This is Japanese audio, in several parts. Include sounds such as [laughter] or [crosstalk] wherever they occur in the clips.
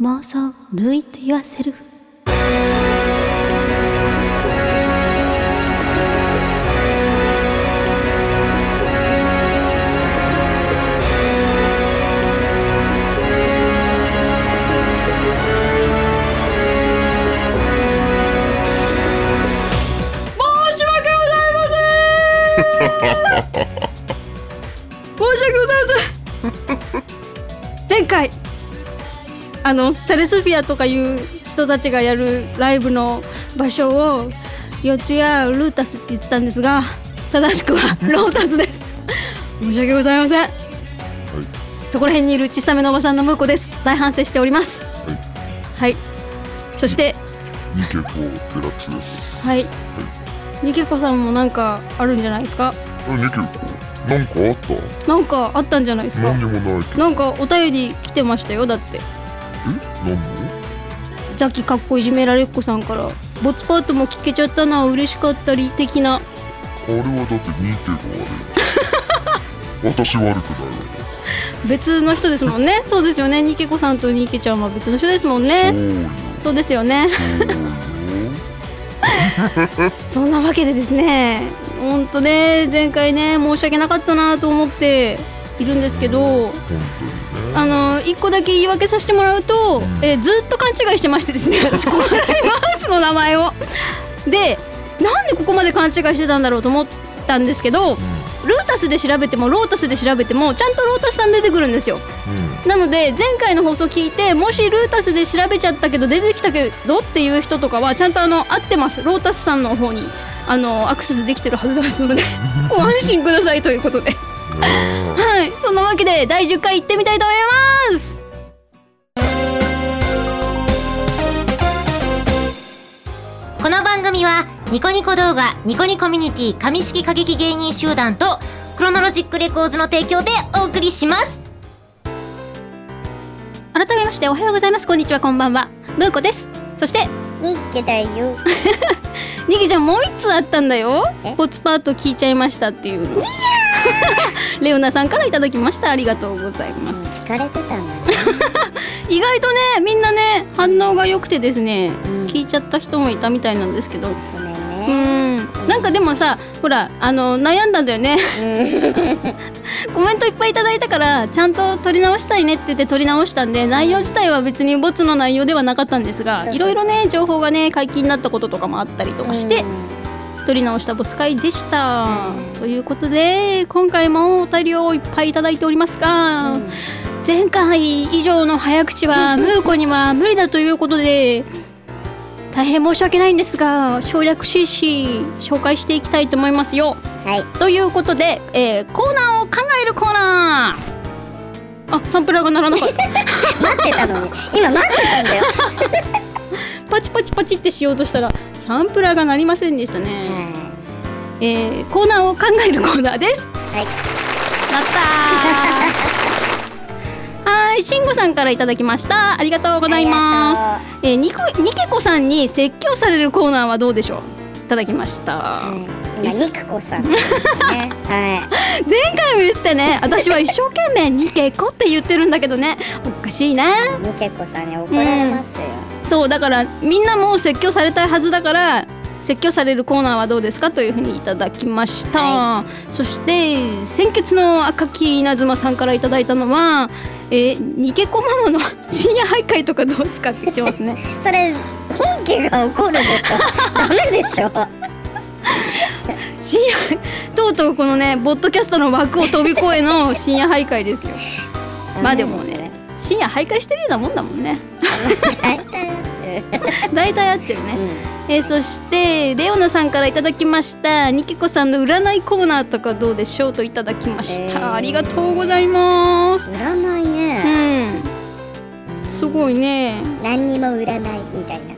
妄想ルイット・ユア・セあのセレスフィアとかいう人たちがやるライブの場所を四谷ルータスって言ってたんですが正しくはロータスです。[laughs] 申し訳ございません、そこら辺にいる小さめのおばさんのムーコです。大反省しております。はい、そしてニケコデラックスです。はい。ニケコさんもなんかあるんじゃないですか？あニケコ、なんかあった？なんかあったんじゃないですか？何にもない。なんかお便り来てましたよだってえ何のザキかっこいじめられっ子さんからボツパートも聞けちゃったな嬉しかったり的な。あれはだってニケが悪い。[laughs] 私悪くないわ。別の人ですもんね。[laughs] そうですよね。ニケコさんとニケちゃんは別の人ですもんね。ねそうですよね。[laughs] そんなわけでですねほんとね前回ね申し訳なかったなと思っているんですけどあ。の一個だけ言い訳させてもらうと、えーずっと勘違いしてましてですね [laughs] 私このライブハウスの名前を。でなんでここまで勘違いしてたんだろうと思ったんですけどルータスで調べてもロータスで調べてもちゃんとロータスさん出てくるんですよ。うん。なので前回の放送聞いてもしルータスで調べちゃったけど出てきたけどっていう人とかはちゃんとあの合ってます。ロータスさんの方にあのアクセスできてるはずですのでご安心くださいということで。ねはいそんなわけで第10回行ってみたいと思います。この番組はニコニコ動画ニコニコミュニティ上式過激芸人集団とクロノロジックレコーズの提供でお送りします。改めましておはようございます。こんにちはこんばんは。ムーコです。そしてニッケだよ [laughs] ニギちゃんもう一つあったんだよ。え？ポツパート聞いちゃいましたっていう。の [laughs] レオナさんからいただきました。ありがとうございます。聞かれてたんだ [laughs] 意外とねみんなね反応が良くてですね、うん。聞いちゃった人もいたみたいなんですけど。うごめんんなんかでもさほらあの悩んだんだよね。[laughs] コメントいっぱいいただいたからちゃんと撮り直したいねって言って撮り直したんで内容自体は別にボツの内容ではなかったんですがいろいろね情報がね解禁になったこととかもあったりとかして撮り直したボツ会でした、ということで今回もお便りをいっぱいいただいておりますが、前回以上の早口は [laughs] ムーコには無理だということで大変申し訳ないんですが省略 CC 紹介していきたいと思いますよ。はい。ということで、えーコーナーを考えるコーナー。あサンプラーが鳴らなかった。[laughs] 待ってたのに。今待ってたんだよ。[laughs] パチパチパチってしようとしたらサンプラーが鳴りませんでしたね、えーコーナーを考えるコーナーです。はい。なった [laughs] い、しんごさんからいただきました。ありがとうございます。えー、にこ、にけこさんに説教されるコーナーはどうでしょう？いただきました。今ニクコさんね [laughs] は前回も言ってたね。私は一生懸命にけこって言ってるんだけどね。おかしいな。いニケコさんに怒られますよそう、だから、みんなも説教されたいはずだから。説教されるコーナーはどうですか？というふうにいただきました、はそして鮮血の赤木稲妻さんからいただいたのはえー、ニケコママの深夜徘徊とかどうですかって来てますね。[laughs] それ本家が怒るでしょ。ダメでしょ。[laughs] 深夜とうとうこのねボッドキャストの枠を飛び越えの深夜徘徊ですよ。まあでもね深夜徘徊してるようなもんだもんね。大体。[laughs] 合ってるね、えーそしてレオナさんからいただきましたニケコさんの占いコーナーとかどうでしょうといただきました、えー。ありがとうございます。占いうね。んすごいね。何にも占いみたいな。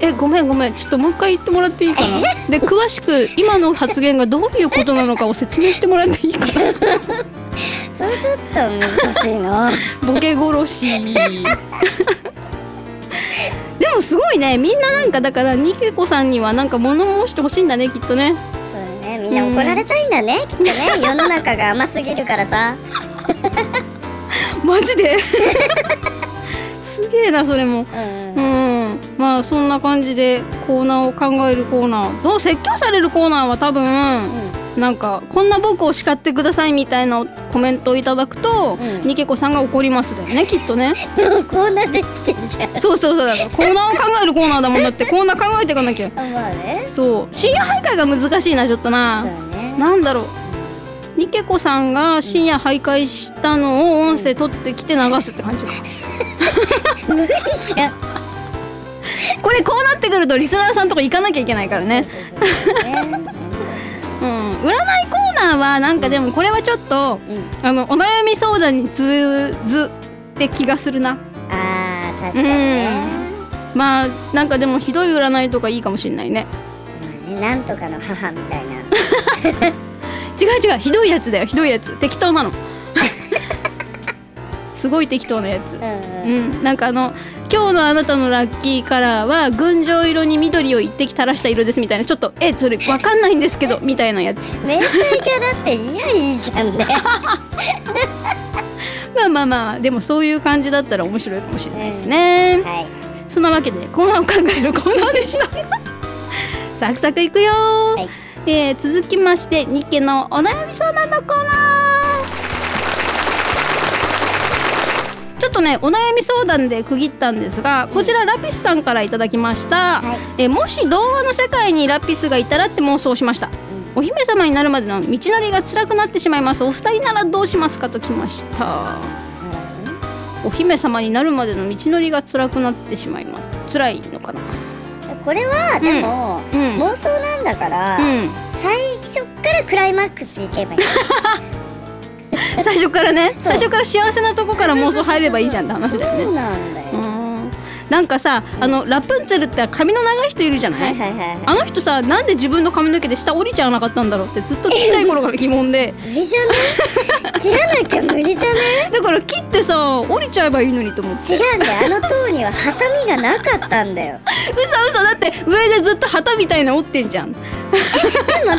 [laughs] えごめんごめん。ちょっともう一回言ってもらっていいかな？[laughs] で詳しく今の発言がどういうことなのかを説明してもらっていいかな？[laughs] それちょっと難しいなボケ殺し。でもすごいね。みんななんかだからニケコさんにはなんか物申してほしいんだねきっとね。そうだね。みんな怒られたいんだね、きっとね。世の中が甘すぎるからさマジで？すげえなそれも。うんううん。ん。まあそんな感じでコーナーを考えるコーナー。どう説教されるコーナーは多分なんかこんな僕を叱ってくださいみたいなコメントをいただくと、うん。ニケコさんが怒りますだよねきっとね。もうこうなってきてんじゃん。そうそうそう。だからコーナーを考えるコーナーだもんだってコーナー考えていかなきゃ。あまあね。そう。深夜徘徊が難しいなちょっとな。そうね。なんだろうニケコさんが深夜徘徊したのを音声取ってきて流すって感じか。無理じゃんこれこうなってくるとリスナーさんとか行かなきゃいけないからね。そうん。占いコーナーはなんかでもこれはちょっとうん。あのお悩み相談に通ずって気がするな。あー確かにね。まあなんかでもひどい占いとかいいかもしんないね。まあねなんとかの母みたいな [laughs] 違う違うひどいやつだよひどいやつ。適当なの。[laughs] すごい適当なやつ。うんうん。うん。なんかあの今日のあなたのラッキーカラーは群青色に緑を一滴垂らした色ですみたいな。ちょっとえそれわかんないんですけど [laughs] みたいなやつ。明細家だっていやいいじゃんね。[laughs] まあまあまあでもそういう感じだったら面白いかもしれないですね、はい。そんなわけでコーナーを考えるコーナーでした。サクサクいくよー、いえー続きまして日経のお悩み相談のコーナー。ちょっとねお悩み相談で区切ったんですがこちらラピスさんからいただきました、はい。えーもし童話の世界にラピスがいたらって妄想しました、お姫様になるまでの道のりが辛くなってしまいます。お二人ならどうしますかときました。お姫様になるまでの道のりが辛くなってしまいます。辛いのかなこれはでも、うん。妄想なんだから、うん。最初からクライマックスいけばいい。[laughs] 最初からね。最初から幸せなとこから妄想入ればいいじゃんって話だよそうねなんだよ、うんなんかさあのラプンツェルって髪の長い人いるじゃない、あの人さなんで自分の髪の毛で下降りちゃわなかったんだろうってずっとちっちゃい頃から疑問で。無理じゃね [laughs] 切らなきゃ無理じゃねだから切ってさ降りちゃえばいいのにと思って。違うんだよ。あの塔にはハサミがなかったんだよ。[laughs] 嘘嘘。だって上でずっと旗みたいなの折ってんじゃん。でも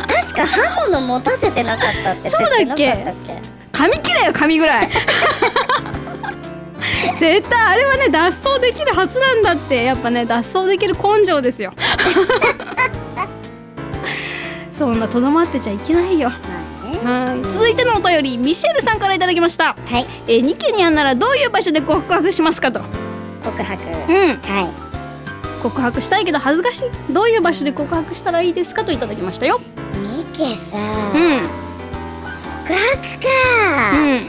確か刃物持たせてなかったってそうだっけ？髪切れよ髪ぐらい絶対あれはね脱走できるはずなんだってやっぱね脱走できる根性ですよ。[laughs] そんなとどまってちゃいけないよ。はい続いてのお便りミシェルさんからいただきました。はい。えーニケニャンならどういう場所で告白しますかと。告白。うん。は告白したいけど恥ずかしい。どういう場所で告白したらいいですかといただきましたよ。いミケさうん。告白か、うん。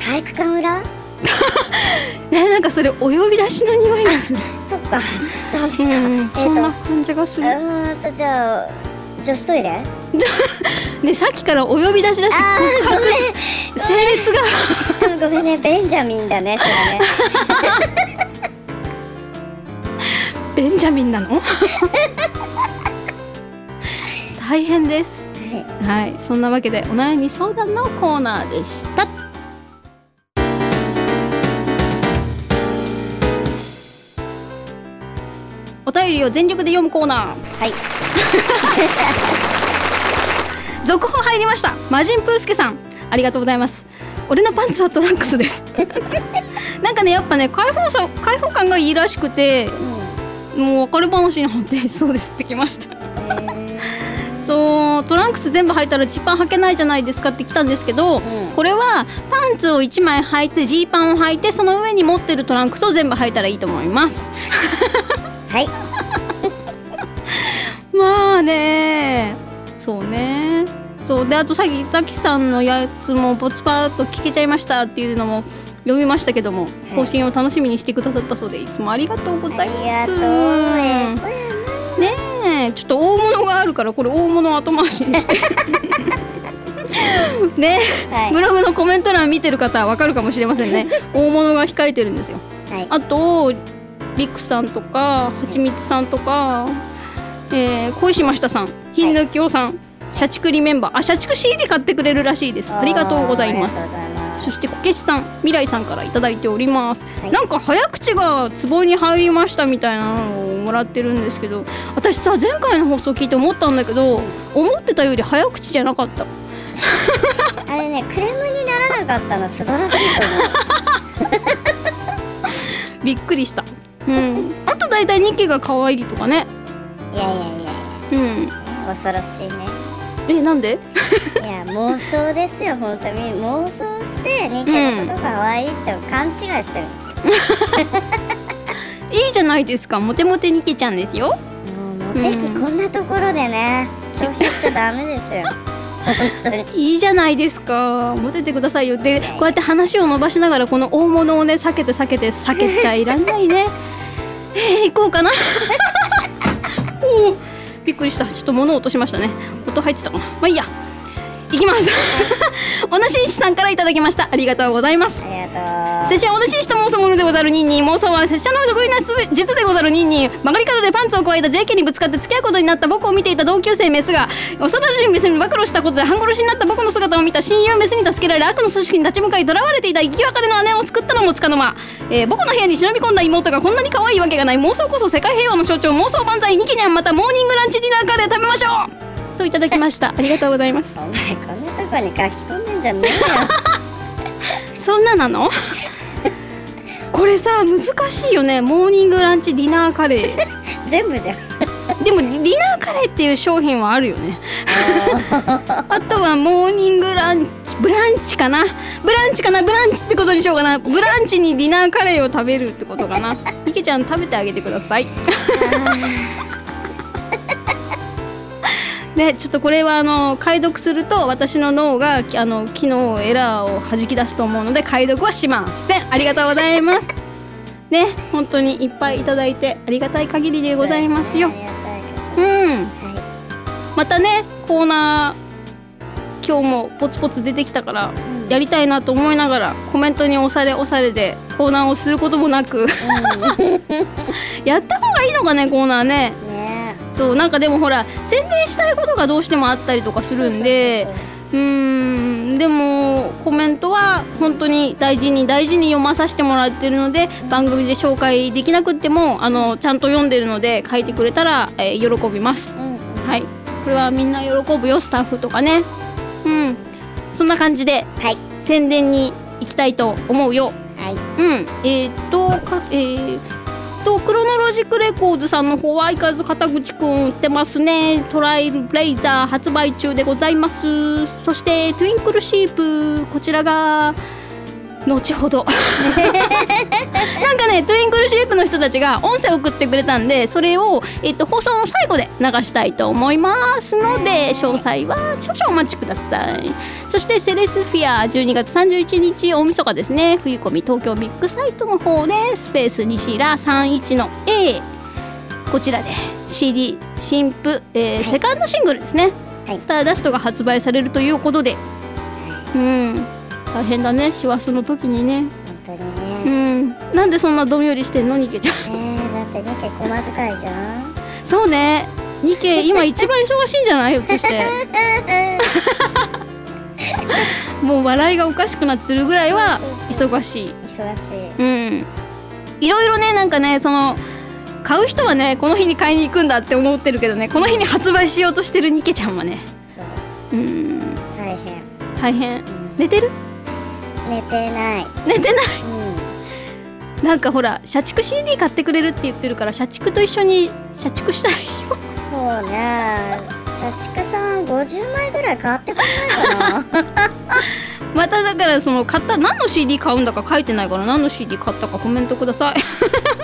体育館裏？[laughs] ねなんかそれお呼び出しの匂いがする。そっか。ダメか、うんそんなと感じがする。うーんとじゃあ女子トイレ？[laughs] ねさっきからお呼び出しだし告白し性別が。うん。ごめんね。ベンジャミンだねそれね。[laughs] ベンジャミンなの？大変です。はい。そんなわけでお悩み相談のコーナーでしたお便りを全力で読むコーナー。はい。[laughs] 続報入りました。魔人プースケさん。ありがとうございます。俺のパンツはトランクスです。[laughs] なんかねやっぱね開放さ開放感がいいらしくてもう別れ話に発展しそうですってきました。そうトランクス全部履いたらジーパン履けないじゃないですかって来たんですけど、ん。これはパンツを1枚履いてジーパンを履いてその上に持ってるトランクスを全部履いたらいいと思います [laughs] はい。[laughs] まあね。そうね。そう。であとさっきザキさんのやつもポツパーっと聞けちゃいましたっていうのも読みましたけども更新を楽しみにしてくださったそうでいつもありがとうございます。ねえ。ちょっと大物があるからこれ大物を後回しにして。[laughs] ね、はい。ブログのコメント欄見てる方はわかるかもしれませんね。大物が控えてるんですよ。はい。あとリクさんとかはちみつさんとか、えー、小石真下さんひんぬきょうさん、社畜リメンバー。あ社畜 CD 買ってくれるらしいです。ありがとうございます。そしてこけしさん未来さんからいただいております、はい。なんか早口が壺に入りましたみたいなのをもらってるんですけど私さ前回の放送聞いて思ったんだけど思ってたより早口じゃなかった。[laughs] あれねクレームにならなかったの素晴らしいと思う。[laughs] びっくりしたうん。あと大体ニケが可愛いとかね。いやいやいや。うん。恐ろしいね。えなんで？[laughs] いや妄想ですよ本当に。妄想してニケのこと可愛いって勘違いしてる。んですよ、いいじゃないですか。モテモテニケちゃんですよ。もうモテ期こんなところでね消費しちゃダメですよ。本当に。[laughs] いいじゃないですか。モテてくださいよ。でこうやって話を伸ばしながらこの大物をね避けて避けて避けちゃいらんないねえー、行こうかな。[laughs] おびっくりした。ちょっと物を落としましたね。音入ってたかな。まあいいや。行きます。おなしんしさんからいただきました。ありがとうございます。ありがとう。拙者はおなしんしと申すものでござるニンニン。妄想は拙者の得意な術でござるニンニン。曲がり角でパンツを加えた JK にぶつかって付き合うことになった僕を見ていた同級生メスが幼馴染メスに暴露したことで半殺しになった僕の姿を見た親友メスに助けられ悪の組織に立ち向かい囚われていた生き別れの姉を救ったのもつかの間、えー僕の部屋に忍び込んだ妹がこんなに可愛いわけがない妄想こそ世界平和の象徴妄想万歳。ニケニャンまたモーニングランチディナーカレー食べましょうといただきました。[laughs] ありがとうございます。お前こんなとこに書き込んでんじゃねえよ。[laughs] そんななの？[laughs] これさ難しいよね。モーニングランチディナーカレー。全部じゃん。でもディナーカレーっていう商品はあるよね。あとはモーニングランチブランチかな？ブランチかな？ブランチってことにしようかな。ブランチにディナーカレーを食べるってことかな。いけちゃん食べてあげてくださいね、ちょっとこれはあの解読すると私の脳があの機能エラーを弾き出すと思うので解読はしません。ありがとうございます。ね本当にいっぱいいただいてありがたい限りでございますよ。そうん。はまたねコーナー今日もポツポツ出てきたからやりたいなと思いながらコメントに押され押されでコーナーをすることもなく。[laughs] やった方がいいのかねコーナーねいねそうなんかでもほら宣伝したいことがどうしてもあったりとかするんでそうんでもコメントは本当に大事に大事に読まさせてもらってるので番組で紹介できなくってもあのちゃんと読んでるので書いてくれたら、えー喜びます。そううんうん。はい。これはみんな喜ぶよスタッフとかね。うん。そんな感じではい。宣伝に行きたいと思うよ。はい。うん。えー、っとかえーっとクロノロジックレコーズさんの方は相変わらず片口くん売ってますね。トライルブレイザー発売中でございます。そしてトゥインクルシープこちらが後ほど。[laughs] なんかねトゥインクルシープの人たちが音声送ってくれたんでそれを、えっと、放送の最後で流したいと思いますので詳細は少々お待ちください。そしてセレスフィア12月31日大晦日ですね。冬込み東京ビッグサイトの方でスペース西ラ31の A こちらで CD 新譜、えーセカンドシングルですね、はい。スターダストが発売されるということで。うん大変だね師走の時にね。本当にうねん。なんでそんなどんよりしてんのニケちゃん。えー、だってね結構小遣いじゃんそうね。ニケ今一番忙しいんじゃない？ひょっとして。[laughs] もう笑いがおかしくなってるぐらいは忙しい。忙しい。うん。いろいろねなんかねその買う人はねこの日に買いに行くんだって思ってるけどねこの日に発売しようとしてるニケちゃんはね。そう。うん。大変。大変。寝てる？寝てない。寝てない。うん。なんかほら社畜 CD 買ってくれるって言ってるから社畜と一緒に社畜したらいいよ。そうね。社畜さん50枚ぐらい買ってくれないかな。[laughs] まただからその買った何の CD 買うんだか書いてないから何の CD 買ったかコメントください。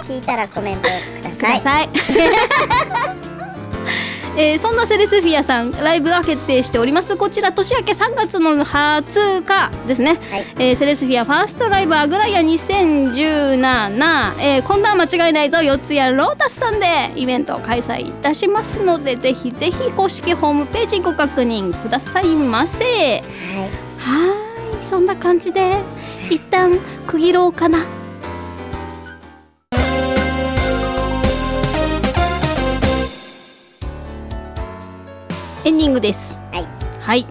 聞いたらコメントください [laughs] えーそんなセレスフィアさんライブが決定しております。こちら年明け3月の20日ですね、はい。えーセレスフィアファーストライブアグライア2017、えー今度は間違いないぞ四谷ロータスさんでイベントを開催いたしますのでぜひぜひ公式ホームページご確認くださいませ。はい。はーいそんな感じで一旦区切ろうかなエンディングです。はい。はい。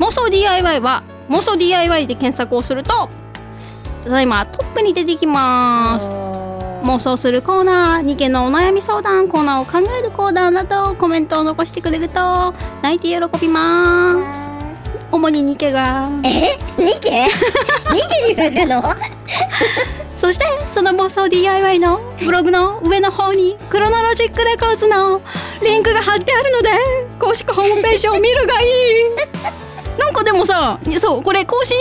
妄想 DIY は妄想 DIY で検索をするとただいまトップに出てきます。妄想するコーナー2件のお悩み相談コーナーを考えるコーナーなどコメントを残してくれると泣いて喜びます。主にニケが。え？ニケ？[laughs] ニケに来るの？[laughs] そしてその妄想 DIY のブログの上の方にクロノロジックレコーズのリンクが貼ってあるので公式ホームページを見るがいい。[laughs] なんかでもさそうこれ更新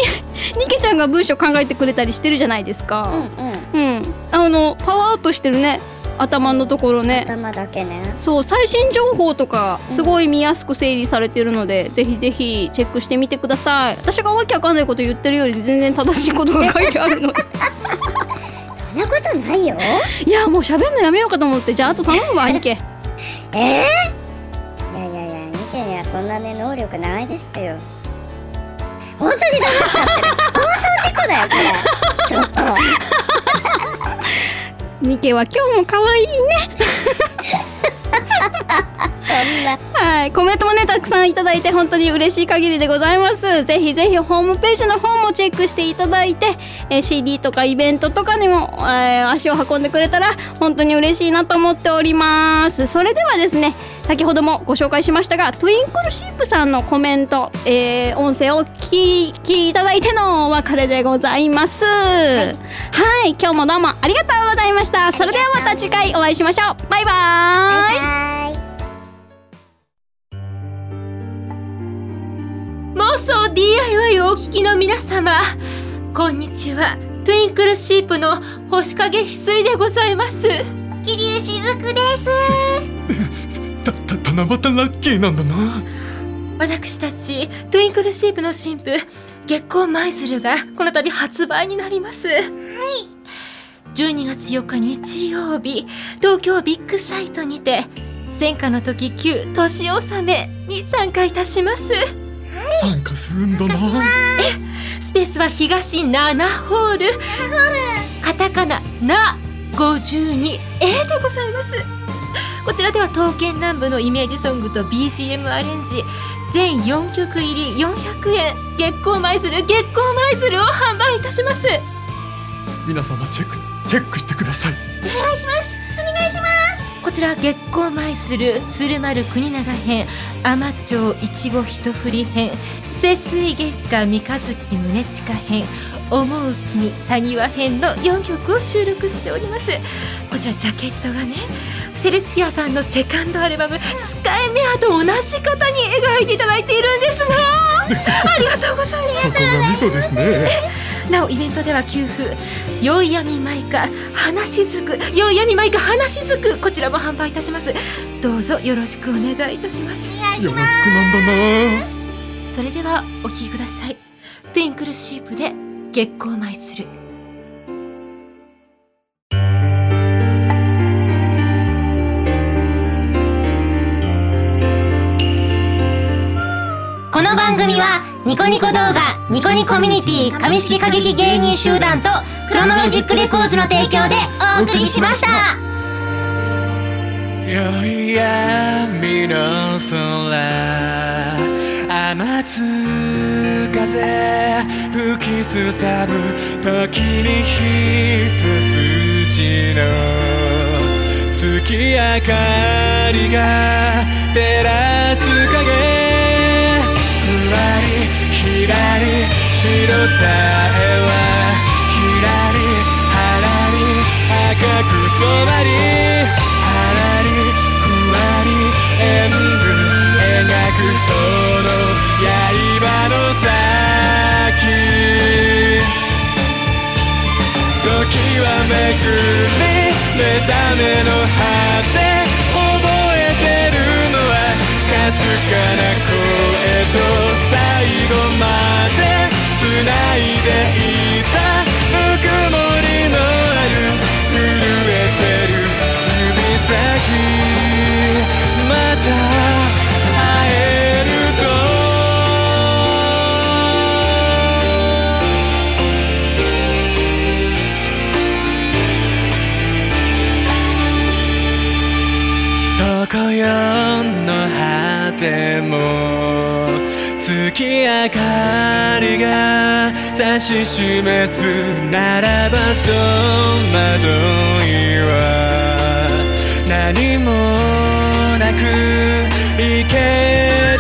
ニケちゃんが文章考えてくれたりしてるじゃないですか。うんうん。うん。あのパワーアップしてるね。頭のところね。頭だけね。そう最新情報とかすごい見やすく整理されてるので、ぜひぜひチェックしてみてください。私がわけわかんないこと言ってるより全然正しいことが書いてあるので。[laughs] そんなことないよ。いやもう喋るのやめようかと思って。じゃああと頼むわ兄貴。[laughs] えー、なね能力ないですよ。本当に黙っちゃってる。放送事故だよこれ。ちょっと。ニケは今日も可愛いね [laughs] はいコメントもねたくさんいただいて本当に嬉しい限りでございます。ぜひぜひホームページの方もチェックしていただいて、えー CD とかイベントとかにも、えー足を運んでくれたら本当に嬉しいなと思っております。それではですね先ほどもご紹介しましたがトゥインクルシップさんのコメント、えー音声を聞きいただいてのお別れでございます。はい、今日もどうもありがとうございました。それではまた次回お会いしましょう。バイバーイ。はーい妄想 DIY をお聞きの皆様。こんにちは。トゥインクルシープの星影翡翠でございます。桐生しずくです。[laughs] た、た、七夕ラッキーなんだな。私たちトゥインクルシープの新譜月光舞鶴がこの度発売になります。はい。12月4日日曜日東京ビッグサイトにて戦火の時旧年納めに参加いたします参加するんだな。スペースは東7ホール。カタカナ「な 52A」でございます。こちらでは刀剣乱舞のイメージソングと BGM アレンジ。全4曲入り400円。月光舞鶴月光舞鶴を販売いたします。皆様チェック、チェックしてください。こちら月光舞鶴鶴丸国長編天町いちご一振り編節水月下三日月宗近編思う君埴輪編の4曲を収録しております。こちらジャケットがねセレスフィアさんのセカンドアルバム「スカイメア」と同じ方に描いていただいているんですね [laughs] ありがとうございます。そこがミソですね。[laughs] なおイベントでは給付宵闇マイカ花しずく宵闇マイカ花しずくこちらも販売いたします。どうぞよろしくお願いいたします。よろしくなんだな。それではお聴きください。トゥインクルシープで月光舞鶴。この番組はニコニコ動画ニコニコミュニティ上式過激芸人集団とクロノロジックレコーズの提供でお送りしました。宵闇の空。雨つ風吹きすさぶ時に一筋の月明かりが照らす影。ふわりひらり白たえはし示すならば戸惑いは何もなくいける